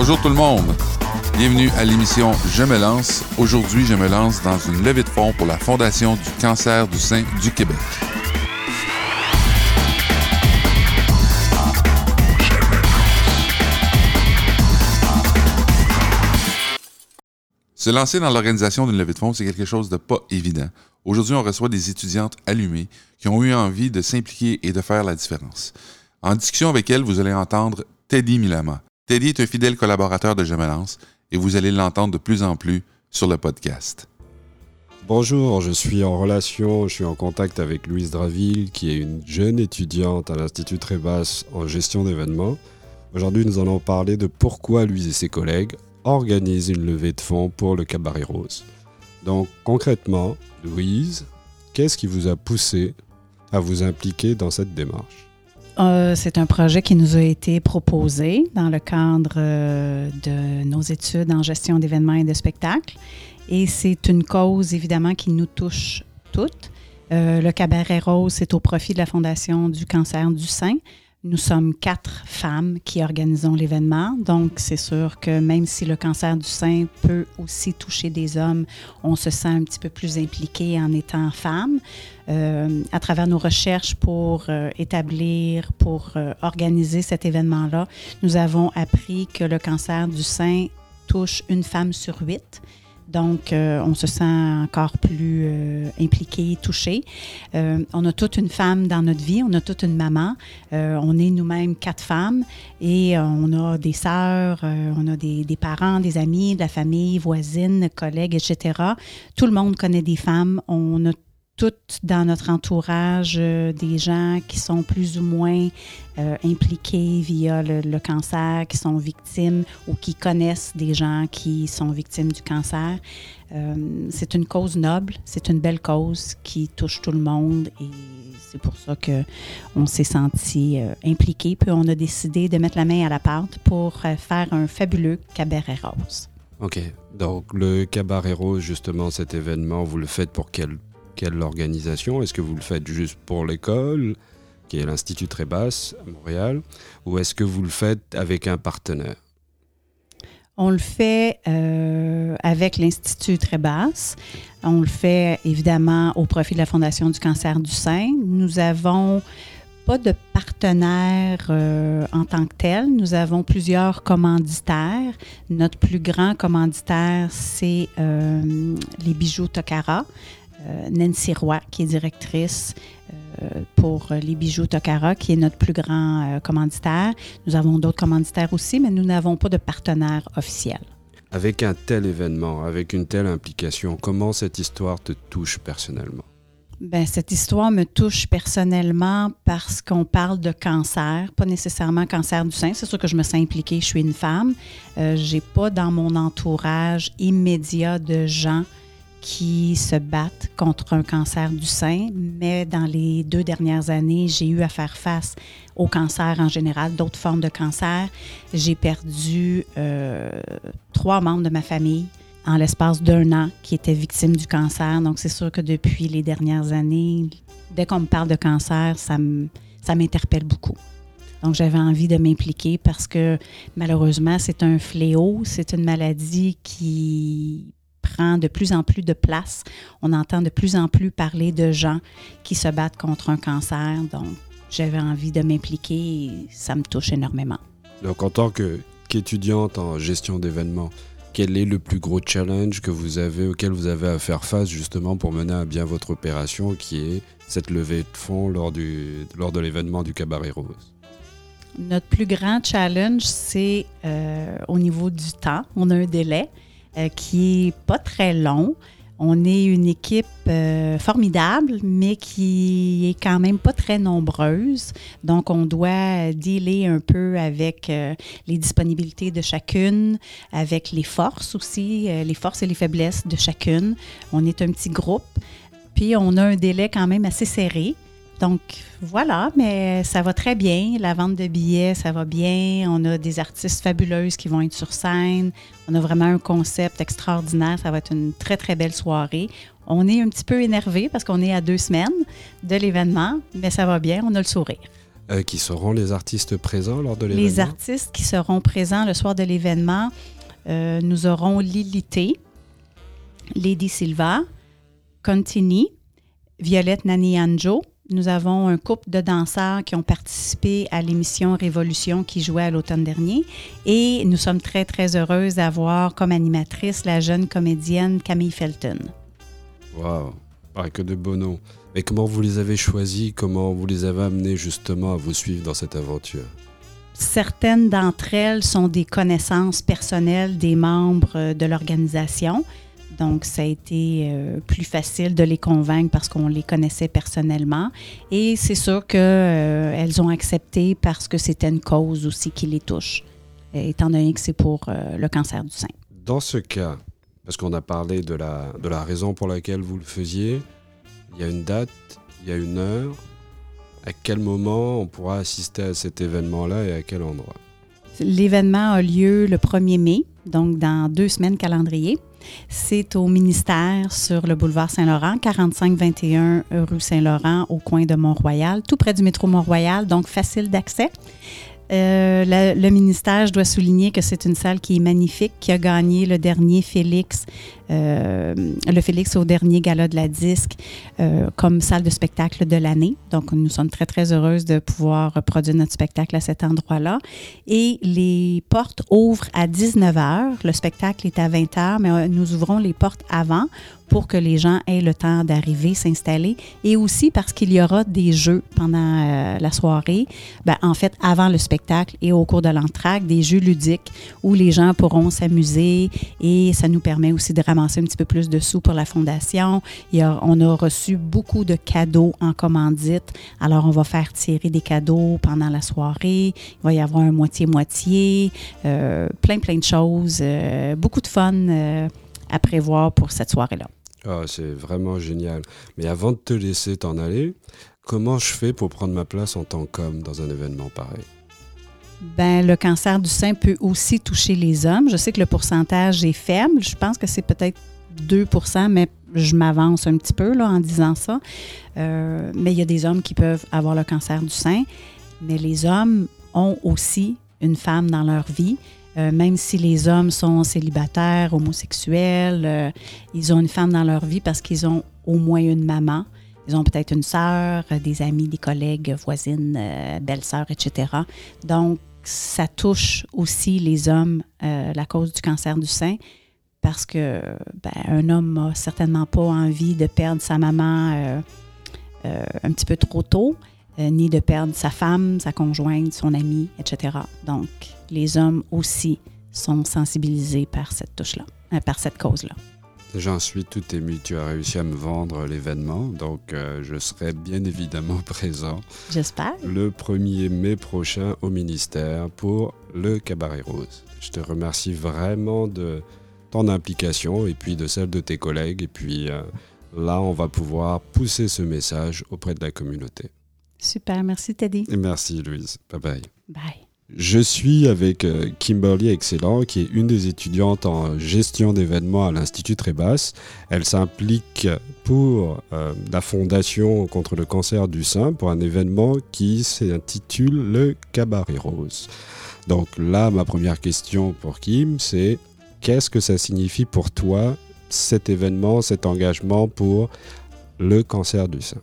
Bonjour tout le monde. Bienvenue à l'émission Je me lance. Aujourd'hui, je me lance dans une levée de fonds pour la Fondation du cancer du sein du Québec. Se lancer dans l'organisation d'une levée de fonds, c'est quelque chose de pas évident. Aujourd'hui, on reçoit des étudiantes allumées qui ont eu envie de s'impliquer et de faire la différence. En discussion avec elles, vous allez entendre Teddy Milama. Teddy est un fidèle collaborateur de Je me lance et vous allez l'entendre de plus en plus sur le podcast. Bonjour, je suis en relation, je suis en contact avec Louise Draville, qui est une jeune étudiante à l'Institut Trébasse en gestion d'événements. Aujourd'hui, nous allons parler de pourquoi Louise et ses collègues organisent une levée de fonds pour le Cabaret Rose. Donc, concrètement, Louise, qu'est-ce qui vous a poussé à vous impliquer dans cette démarche? Euh, c'est un projet qui nous a été proposé dans le cadre euh, de nos études en gestion d'événements et de spectacles. Et c'est une cause, évidemment, qui nous touche toutes. Euh, le Cabaret Rose, c'est au profit de la Fondation du cancer du sein. Nous sommes quatre femmes qui organisons l'événement, donc c'est sûr que même si le cancer du sein peut aussi toucher des hommes, on se sent un petit peu plus impliqué en étant femme. Euh, à travers nos recherches pour euh, établir, pour euh, organiser cet événement-là, nous avons appris que le cancer du sein touche une femme sur huit. Donc, euh, on se sent encore plus euh, impliqué, touché. Euh, on a toute une femme dans notre vie, on a toute une maman. on est nous-mêmes quatre femmes et on a des sœurs, on a des, des, parents, des amis, de la famille, voisines, collègues, etc. Tout le monde connaît des femmes. On a toutes dans notre entourage euh, des gens qui sont plus ou moins euh, impliqués via le, cancer, qui sont victimes ou qui connaissent des gens qui sont victimes du cancer. Euh, c'est une cause noble, c'est une belle cause qui touche tout le monde et c'est pour ça qu'on s'est senti impliqué. Puis on a décidé de mettre la main à la pâte pour faire un fabuleux cabaret rose. OK. Donc, le Cabaret Rose, justement, cet événement, vous le faites pour quel quelle organisation? Est-ce que vous le faites juste pour l'école, qui est l'Institut Trébasse à Montréal, ou est-ce que vous le faites avec un partenaire? On le fait euh, avec l'Institut Trébasse. On le fait évidemment au profit de la Fondation du cancer du sein. Nous avons pas de partenaire euh, en tant que tel. Nous avons plusieurs commanditaires. Notre plus grand commanditaire, c'est euh, les bijoux Tokara. Euh, Nancy Roy, qui est directrice euh, pour les bijoux Tokara, qui est notre plus grand euh, commanditaire. Nous avons d'autres commanditaires aussi, mais nous n'avons pas de partenaire officiel. Avec un tel événement, avec une telle implication, comment cette histoire te touche personnellement? Bien, cette histoire me touche personnellement parce qu'on parle de cancer, pas nécessairement cancer du sein. C'est sûr que je me sens impliquée, je suis une femme. Je j'ai pas dans mon entourage immédiat de gens qui se battent contre un cancer du sein, mais dans les deux dernières années, j'ai eu à faire face au cancer en général, d'autres formes de cancer. J'ai perdu euh, trois membres de ma famille en l'espace d'un an qui étaient victimes du cancer. Donc, c'est sûr que depuis les dernières années, dès qu'on me parle de cancer, ça m'interpelle beaucoup. Donc, j'avais envie de m'impliquer parce que malheureusement, c'est un fléau, c'est une maladie qui prend de plus en plus de place. On entend de plus en plus parler de gens qui se battent contre un cancer. Donc, j'avais envie de m'impliquer et ça me touche énormément. Donc, en tant qu'étudiante en gestion d'événements, quel est le plus gros challenge que vous avez, auquel vous avez à faire face justement pour mener à bien votre opération qui est cette levée de fonds lors, du, lors de l'événement du Cabaret Rose? Notre plus grand challenge, c'est euh, au niveau du temps. On a un délai. Euh, qui est pas très long. On est une équipe euh, formidable, mais qui est quand même pas très nombreuse. Donc, on doit dealer un peu avec euh, les disponibilités de chacune, avec les forces aussi, les forces et les faiblesses de chacune. On est un petit groupe. Puis, on a un délai quand même assez serré. Donc voilà, mais ça va très bien. La vente de billets, ça va bien. On a des artistes fabuleuses qui vont être sur scène. On a vraiment un concept extraordinaire. Ça va être une très, très belle soirée. On est un petit peu énervé parce qu'on est à deux semaines de l'événement, mais ça va bien. On a le sourire. Euh, qui seront les artistes présents lors de l'événement? Les artistes qui seront présents le soir de l'événement, euh, nous aurons Lilité, Lady Silva, Contini, Violette Nani-Anjo. Nous avons un couple de danseurs qui ont participé à l'émission Révolution qui jouait à l'automne dernier. Et nous sommes très, très heureuses d'avoir comme animatrice la jeune comédienne Camille Felton. Wow, pas que de beaux noms. Et comment vous les avez choisis? Comment vous les avez amenés justement à vous suivre dans cette aventure? Certaines d'entre elles sont des connaissances personnelles des membres de l'organisation. Donc, ça a été euh, plus facile de les convaincre parce qu'on les connaissait personnellement. Et c'est sûr qu'elles euh, ont accepté parce que c'était une cause aussi qui les touche, étant donné que c'est pour le cancer du sein. Dans ce cas, parce qu'on a parlé de la, de la raison pour laquelle vous le faisiez, il y a une date, il y a une heure. À quel moment on pourra assister à cet événement-là et à quel endroit? L'événement a lieu le 1er mai, donc dans deux semaines calendrier. C'est au ministère sur le boulevard Saint-Laurent, 4521 rue Saint-Laurent, au coin de Mont-Royal, tout près du métro Mont-Royal, donc facile d'accès. Euh, le ministère, je dois souligner que c'est une salle qui est magnifique, qui a gagné le dernier Félix euh, le Félix au dernier gala de la disque euh, comme salle de spectacle de l'année. Donc, nous sommes très, très heureuses de pouvoir produire notre spectacle à cet endroit-là. Et les portes ouvrent à 19 h. Le spectacle est à 20 h, mais nous ouvrons les portes avant pour que les gens aient le temps d'arriver, s'installer, et aussi parce qu'il y aura des jeux pendant la soirée, ben, en fait avant le spectacle et au cours de l'entraque, des jeux ludiques où les gens pourront s'amuser et ça nous permet aussi de un petit peu plus de sous pour la fondation. Il on a reçu beaucoup de cadeaux en commandite. Alors, on va faire tirer des cadeaux pendant la soirée. Il va y avoir un moitié-moitié, euh, plein, plein de choses. Euh, beaucoup de fun euh, à prévoir pour cette soirée-là. Ah, c'est vraiment génial. Mais avant de te laisser t'en aller, comment je fais pour prendre ma place en tant qu'homme dans un événement pareil? Ben, le cancer du sein peut aussi toucher les hommes. Je sais que le pourcentage est faible. Je pense que c'est peut-être 2% mais je m'avance un petit peu là, en disant ça. Euh, mais il y a des hommes qui peuvent avoir le cancer du sein. Mais les hommes ont aussi une femme dans leur vie. Euh, même si les hommes sont célibataires, homosexuels, euh, ils ont une femme dans leur vie parce qu'ils ont au moins une maman. Ils ont peut-être une sœur, des amis, des collègues, voisines, belles-sœurs, etc. Donc, ça touche aussi les hommes, euh, la cause du cancer du sein, parce que ben, un homme n'a certainement pas envie de perdre sa maman euh, euh, un petit peu trop tôt, ni de perdre sa femme, sa conjointe, son ami, etc. Donc, les hommes aussi sont sensibilisés par cette touche-là, par cette cause-là. J'en suis tout ému. Tu as réussi à me vendre l'événement, donc euh, je serai bien évidemment présent. J'espère. Le 1er mai prochain au ministère pour le Cabaret Rose. Je te remercie vraiment de ton implication et puis de celle de tes collègues. Et puis euh, là, on va pouvoir pousser ce message auprès de la communauté. Super, merci Teddy. Et merci Louise. Bye bye. Bye. Je suis avec euh, Kimberly Excellent, qui est une des étudiantes en gestion d'événements à l'Institut Trébas. Elle s'implique pour euh, la Fondation contre le cancer du sein pour un événement qui s'intitule le Cabaret Rose. Donc là, ma première question pour Kim, c'est qu'est-ce que ça signifie pour toi cet événement, cet engagement pour le cancer du sein?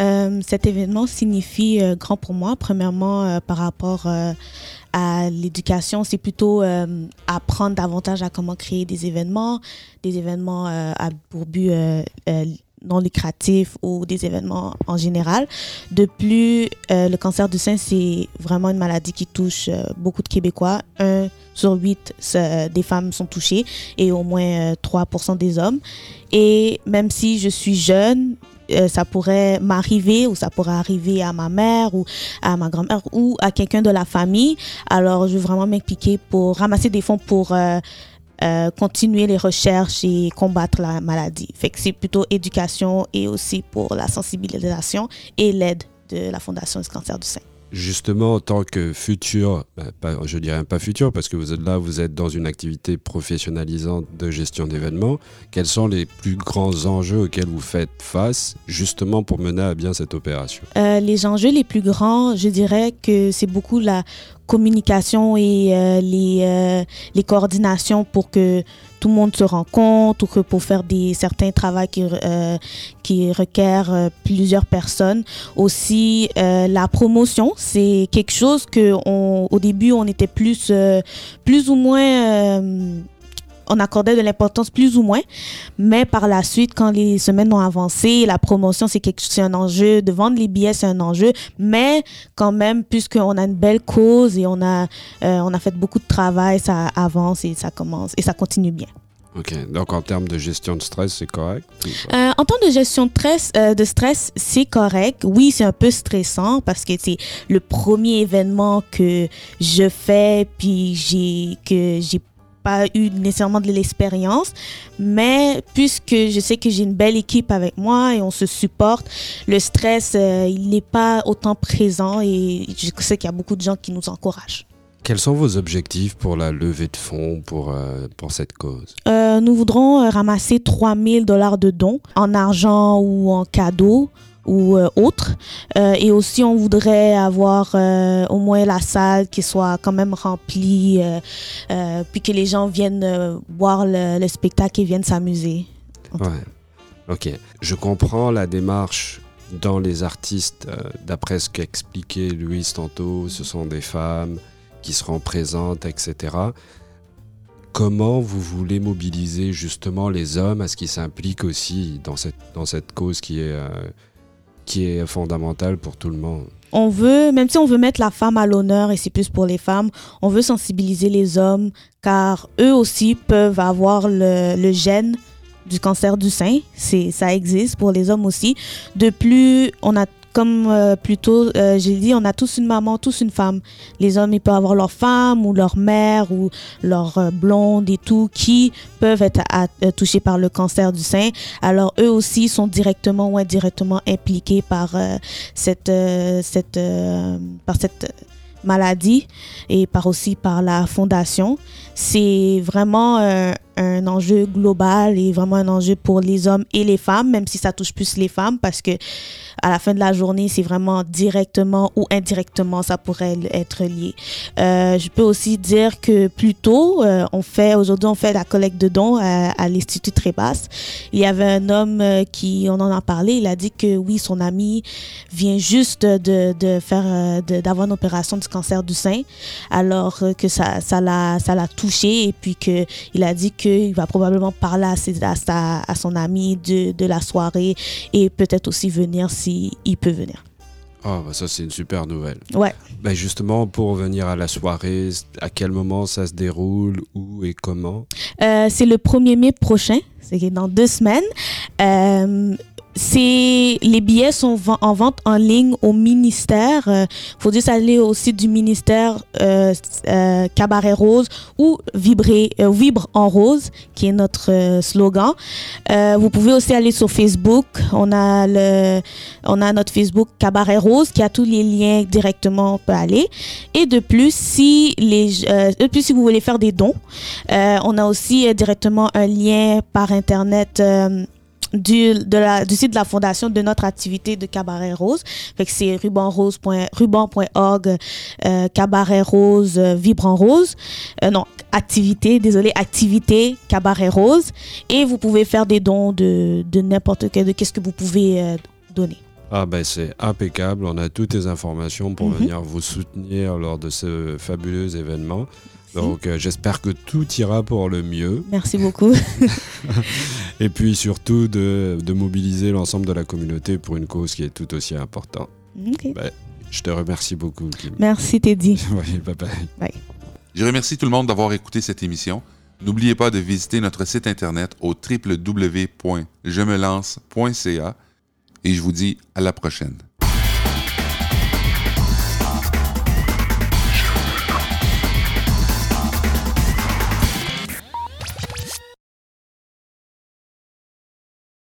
Euh, cet événement signifie euh, grand pour moi. Premièrement, euh, par rapport à l'éducation, c'est plutôt apprendre davantage à comment créer des événements, des événements à pour but non lucratif ou des événements en général. De plus, le cancer du sein, c'est vraiment une maladie qui touche beaucoup de Québécois. Un sur huit des femmes sont touchées et au moins 3% des hommes. Et même si je suis jeune, euh, ça pourrait m'arriver ou ça pourrait arriver à ma mère ou à ma grand-mère ou à quelqu'un de la famille. Alors, je vais vraiment m'impliquer pour ramasser des fonds pour euh, euh, continuer les recherches et combattre la maladie. Fait que c'est plutôt éducation et aussi pour la sensibilisation et l'aide de la Fondation du cancer du sein. Justement, en tant que futur, ben, pas, je dirais pas futur, parce que vous êtes là, vous êtes dans une activité professionnalisante de gestion d'événements, quels sont les plus grands enjeux auxquels vous faites face, justement pour mener à bien cette opération? Euh, Les enjeux les plus grands, je dirais que c'est beaucoup la communication et euh, les, euh, les coordinations pour que tout le monde se rencontre ou que pour faire des certains travaux qui, euh, qui requièrent euh, plusieurs personnes. Aussi, euh, la promotion, c'est quelque chose que au début, on était plus, euh, plus ou moins on accordait de l'importance plus ou moins. Mais par la suite, quand les semaines ont avancé, la promotion, c'est quelque c'est un enjeu. De vendre les billets, c'est un enjeu. Mais quand même, puisqu'on a une belle cause et on a, euh, on a fait beaucoup de travail, ça avance et ça commence et ça continue bien. Ok, donc en termes de gestion de stress, c'est correct? Euh, En termes de gestion de stress, euh, de stress c'est correct. Oui, c'est un peu stressant parce que c'est le premier événement que je fais, puis j'ai que j'ai pas eu nécessairement de l'expérience, mais puisque je sais que j'ai une belle équipe avec moi et on se supporte, le stress, euh, il n'est pas autant présent et je sais qu'il y a beaucoup de gens qui nous encouragent. Quels sont vos objectifs pour la levée de fonds pour, euh, pour cette cause? Euh, Nous voudrons ramasser 3000 dollars de dons en argent ou en cadeau ou euh, autre. Euh, et aussi, on voudrait avoir euh, au moins la salle qui soit quand même remplie, puis que les gens viennent voir le, le, spectacle et viennent s'amuser. Ouais. Ok. Je comprends la démarche dans les artistes, d'après ce qu'expliquait Louise tantôt, ce sont des femmes qui seront présentes, etc. Comment vous voulez mobiliser justement les hommes à ce qu'ils s'impliquent aussi dans cette, dans cette cause qui est qui est fondamental pour tout le monde. On veut, même si on veut mettre la femme à l'honneur et c'est plus pour les femmes, on veut sensibiliser les hommes car eux aussi peuvent avoir le, le gène du cancer du sein. C'est, ça existe pour les hommes aussi. De plus, on a comme euh, plutôt euh, j'ai dit, on a tous une maman, tous une femme. Les hommes, ils peuvent avoir leur femme ou leur mère ou leur euh, blonde et tout qui peuvent être à, touchés par le cancer du sein. Alors eux aussi sont directement ou indirectement impliqués par cette cette par cette maladie et par aussi par la fondation. C'est vraiment un, enjeu global et vraiment un enjeu pour les hommes et les femmes, même si ça touche plus les femmes parce que à la fin de la journée, c'est vraiment directement ou indirectement, ça pourrait être lié. Euh, je peux aussi dire que plus tôt, euh, on fait, aujourd'hui, on fait la collecte de dons à, à l'Institut Trébasse. Il y avait un homme euh, qui, on en a parlé, il a dit que oui, son ami vient juste de, de faire, d'avoir une opération du cancer du sein, alors que ça, ça l'a, ça l'a touché et puis que il a dit qu'il va probablement parler à, ses, à, sa, à son ami de, de la soirée et peut-être aussi venir si il peut venir. Ah, oh, bah ça, c'est une super nouvelle. Ouais. Bah justement, pour venir à la soirée, à quel moment ça se déroule, où et comment? Euh, C'est le 1er mai prochain, c'est dans deux semaines. Euh, c'est les billets sont en vente en ligne au ministère. Il euh, faut juste aller au site du ministère euh, euh, Cabaret Rose ou euh, Vibre en Rose, qui est notre slogan. vous pouvez aussi aller sur Facebook. On a le, on a notre Facebook Cabaret Rose qui a tous les liens directement. On peut aller. Et de plus, si les, de plus si vous voulez faire des dons, on a aussi directement un lien par internet du, de la, du site de la fondation de notre activité de Cabaret Rose. Fait que c'est ruban.org, euh, Cabaret Rose, euh, Vibrant Rose. Euh, non, activité, désolé, activité Cabaret Rose. Et vous pouvez faire des dons de, de n'importe quel, de qu'est-ce que vous pouvez euh, donner. Ah ben c'est impeccable, on a toutes les informations pour mm -hmm. venir vous soutenir lors de ce fabuleux événement. Donc euh, j'espère que tout ira pour le mieux. Merci beaucoup. Et puis surtout de, de mobiliser l'ensemble de la communauté pour une cause qui est tout aussi importante. Okay. Ben, je te remercie beaucoup. Kim. Merci Teddy. oui, bye bye. Bye. Je remercie tout le monde d'avoir écouté cette émission. N'oubliez pas de visiter notre site internet au www.jemelance.ca et je vous dis à la prochaine.